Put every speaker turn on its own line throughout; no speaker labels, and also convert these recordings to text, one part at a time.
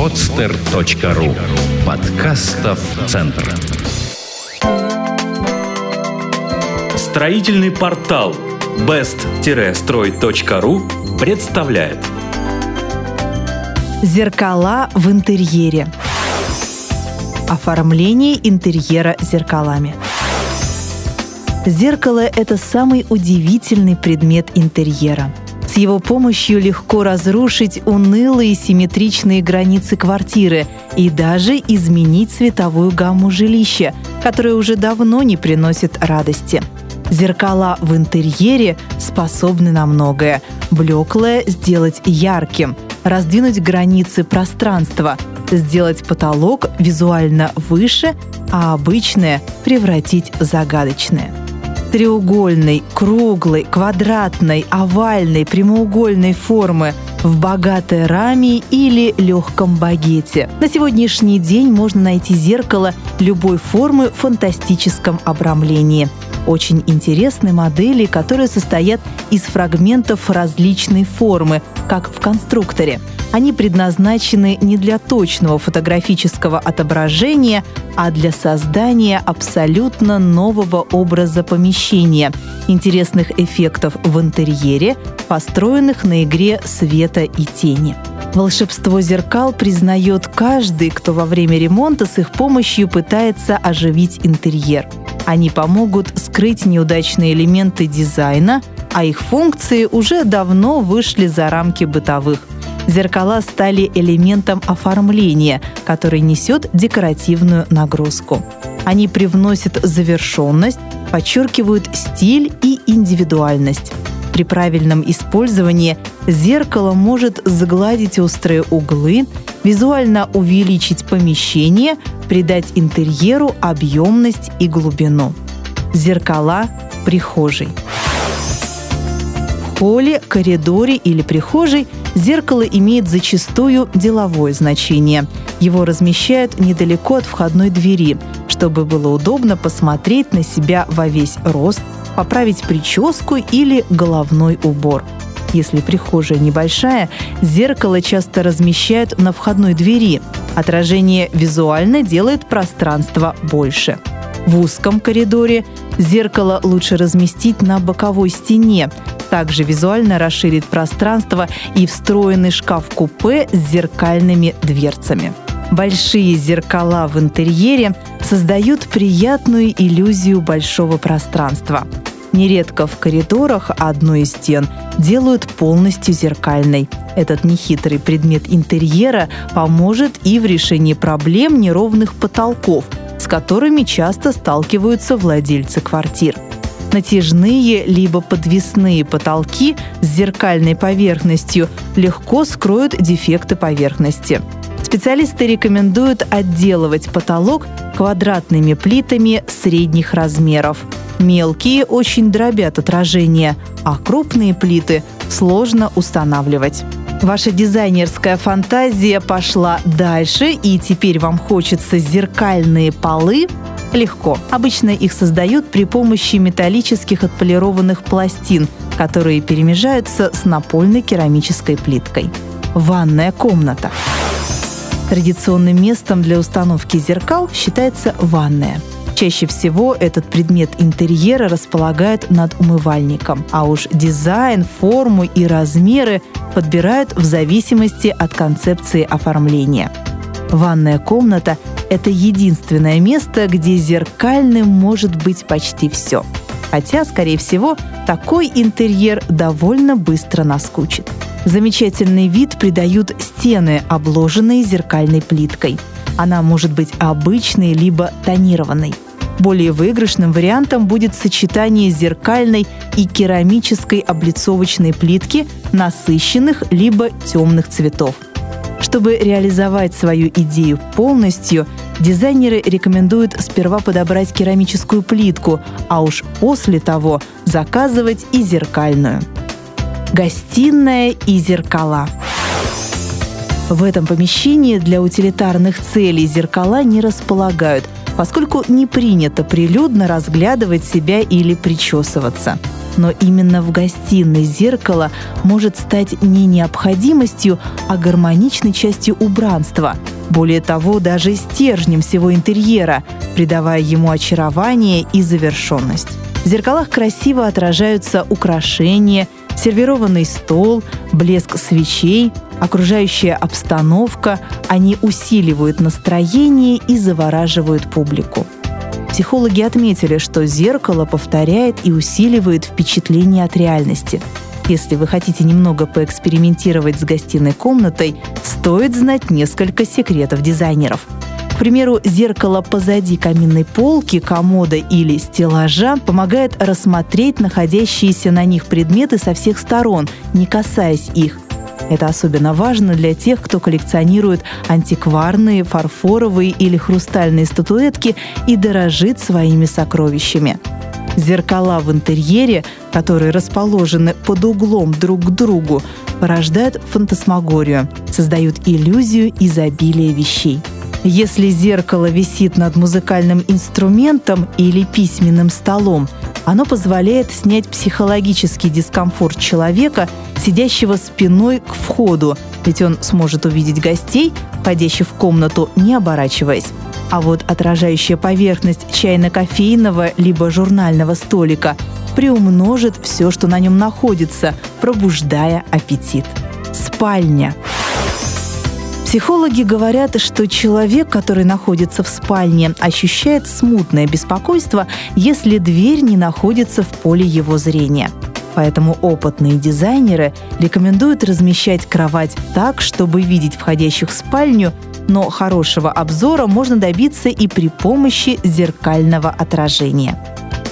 podster.ru Подкастов Центр
Строительный портал best-строй.ру представляет
Зеркала в интерьере. Оформление интерьера зеркалами. Зеркало – это самый удивительный предмет интерьера. Его помощью легко разрушить унылые симметричные границы квартиры и даже изменить цветовую гамму жилища, которое уже давно не приносит радости. Зеркала в интерьере способны на многое. Блеклое сделать ярким, раздвинуть границы пространства, сделать потолок визуально выше, а обычное превратить в загадочное треугольной, круглой, квадратной, овальной, прямоугольной формы в богатой раме или легком багете. На сегодняшний день можно найти зеркало любой формы в фантастическом обрамлении. Очень интересны модели, которые состоят из фрагментов различной формы, как в конструкторе – они предназначены не для точного фотографического отображения, а для создания абсолютно нового образа помещения, интересных эффектов в интерьере, построенных на игре света и тени. Волшебство зеркал признает каждый, кто во время ремонта с их помощью пытается оживить интерьер. Они помогут скрыть неудачные элементы дизайна, а их функции уже давно вышли за рамки бытовых – Зеркала стали элементом оформления, который несет декоративную нагрузку. Они привносят завершенность, подчеркивают стиль и индивидуальность. При правильном использовании зеркало может сгладить острые углы, визуально увеличить помещение, придать интерьеру объемность и глубину. Зеркала прихожей. В холле, коридоре или прихожей – Зеркало имеет зачастую деловое значение. Его размещают недалеко от входной двери, чтобы было удобно посмотреть на себя во весь рост, поправить прическу или головной убор. Если прихожая небольшая, зеркало часто размещают на входной двери. Отражение визуально делает пространство больше. В узком коридоре зеркало лучше разместить на боковой стене, также визуально расширит пространство и встроенный шкаф-купе с зеркальными дверцами. Большие зеркала в интерьере создают приятную иллюзию большого пространства. Нередко в коридорах одну из стен делают полностью зеркальной. Этот нехитрый предмет интерьера поможет и в решении проблем неровных потолков, с которыми часто сталкиваются владельцы квартир – Натяжные либо подвесные потолки с зеркальной поверхностью легко скроют дефекты поверхности. Специалисты рекомендуют отделывать потолок квадратными плитами средних размеров. Мелкие очень дробят отражение, а крупные плиты сложно устанавливать. Ваша дизайнерская фантазия пошла дальше, и теперь вам хочется зеркальные полы легко. Обычно их создают при помощи металлических отполированных пластин, которые перемежаются с напольной керамической плиткой. Ванная комната. Традиционным местом для установки зеркал считается ванная. Чаще всего этот предмет интерьера располагают над умывальником, а уж дизайн, форму и размеры подбирают в зависимости от концепции оформления. Ванная комната это единственное место, где зеркальным может быть почти все. Хотя, скорее всего, такой интерьер довольно быстро наскучит. Замечательный вид придают стены, обложенные зеркальной плиткой. Она может быть обычной либо тонированной. Более выигрышным вариантом будет сочетание зеркальной и керамической облицовочной плитки насыщенных либо темных цветов – чтобы реализовать свою идею полностью, дизайнеры рекомендуют сперва подобрать керамическую плитку, а уж после того заказывать и зеркальную. Гостиная и зеркала. В этом помещении для утилитарных целей зеркала не располагают, поскольку не принято прилюдно разглядывать себя или причесываться. Но именно в гостиной зеркало может стать не необходимостью, а гармоничной частью убранства. Более того, даже стержнем всего интерьера, придавая ему очарование и завершенность. В зеркалах красиво отражаются украшения, сервированный стол, блеск свечей, окружающая обстановка. Они усиливают настроение и завораживают публику. Психологи отметили, что зеркало повторяет и усиливает впечатление от реальности. Если вы хотите немного поэкспериментировать с гостиной комнатой, стоит знать несколько секретов дизайнеров – примеру, зеркало позади каминной полки, комода или стеллажа помогает рассмотреть находящиеся на них предметы со всех сторон, не касаясь их. Это особенно важно для тех, кто коллекционирует антикварные, фарфоровые или хрустальные статуэтки и дорожит своими сокровищами. Зеркала в интерьере, которые расположены под углом друг к другу, порождают фантасмагорию, создают иллюзию изобилия вещей. Если зеркало висит над музыкальным инструментом или письменным столом, оно позволяет снять психологический дискомфорт человека, сидящего спиной к входу, ведь он сможет увидеть гостей, входящих в комнату, не оборачиваясь. А вот отражающая поверхность чайно-кофейного либо журнального столика приумножит все, что на нем находится, пробуждая аппетит. Спальня. Психологи говорят, что человек, который находится в спальне, ощущает смутное беспокойство, если дверь не находится в поле его зрения. Поэтому опытные дизайнеры рекомендуют размещать кровать так, чтобы видеть входящих в спальню, но хорошего обзора можно добиться и при помощи зеркального отражения.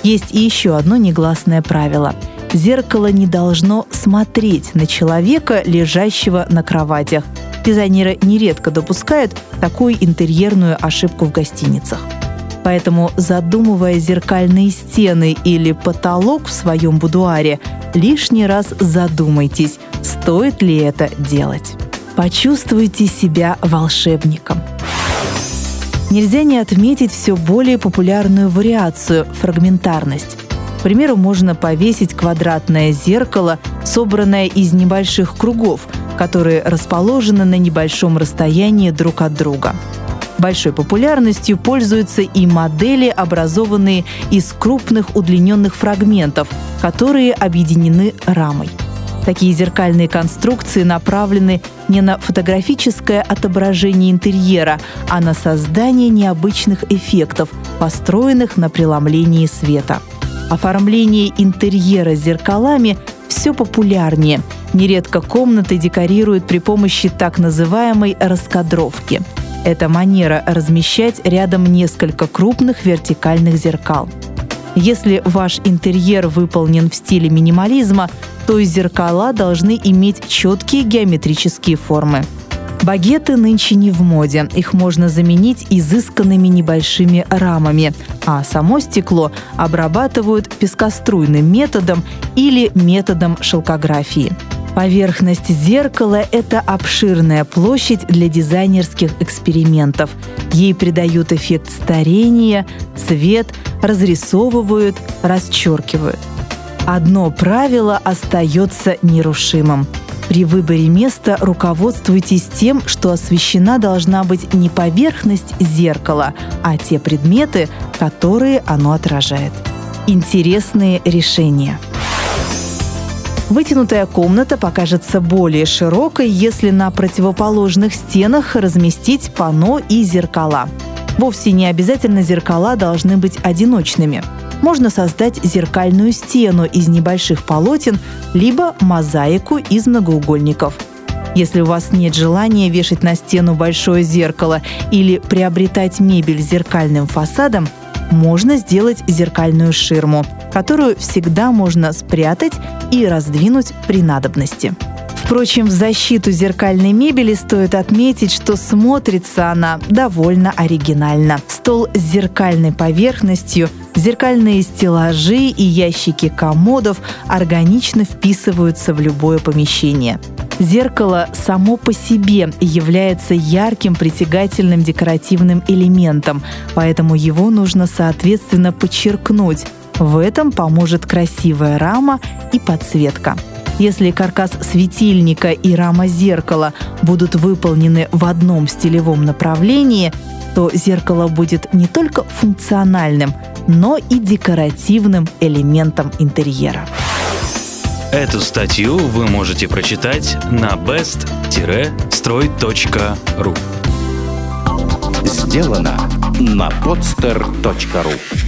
Есть и еще одно негласное правило – Зеркало не должно смотреть на человека, лежащего на кроватях. Дизайнеры нередко допускают такую интерьерную ошибку в гостиницах. Поэтому, задумывая зеркальные стены или потолок в своем будуаре, лишний раз задумайтесь, стоит ли это делать. Почувствуйте себя волшебником. Нельзя не отметить все более популярную вариацию – фрагментарность. К примеру, можно повесить квадратное зеркало, собранное из небольших кругов, которые расположены на небольшом расстоянии друг от друга. Большой популярностью пользуются и модели, образованные из крупных удлиненных фрагментов, которые объединены рамой. Такие зеркальные конструкции направлены не на фотографическое отображение интерьера, а на создание необычных эффектов, построенных на преломлении света. Оформление интерьера зеркалами все популярнее. Нередко комнаты декорируют при помощи так называемой раскадровки. Это манера размещать рядом несколько крупных вертикальных зеркал. Если ваш интерьер выполнен в стиле минимализма, то зеркала должны иметь четкие геометрические формы. Багеты нынче не в моде. Их можно заменить изысканными небольшими рамами, а само стекло обрабатывают пескоструйным методом или методом шелкографии. Поверхность зеркала – это обширная площадь для дизайнерских экспериментов. Ей придают эффект старения, цвет, разрисовывают, расчеркивают. Одно правило остается нерушимым – при выборе места руководствуйтесь тем, что освещена должна быть не поверхность зеркала, а те предметы, которые оно отражает. Интересные решения. Вытянутая комната покажется более широкой, если на противоположных стенах разместить панно и зеркала. Вовсе не обязательно зеркала должны быть одиночными – можно создать зеркальную стену из небольших полотен, либо мозаику из многоугольников. Если у вас нет желания вешать на стену большое зеркало или приобретать мебель с зеркальным фасадом, можно сделать зеркальную ширму, которую всегда можно спрятать и раздвинуть при надобности. Впрочем, в защиту зеркальной мебели стоит отметить, что смотрится она довольно оригинально. Стол с зеркальной поверхностью, зеркальные стеллажи и ящики комодов органично вписываются в любое помещение. Зеркало само по себе является ярким притягательным декоративным элементом, поэтому его нужно соответственно подчеркнуть. В этом поможет красивая рама и подсветка. Если каркас светильника и рама зеркала будут выполнены в одном стилевом направлении, то зеркало будет не только функциональным, но и декоративным элементом интерьера.
Эту статью вы можете прочитать на best-строй.ру
Сделано на podster.ru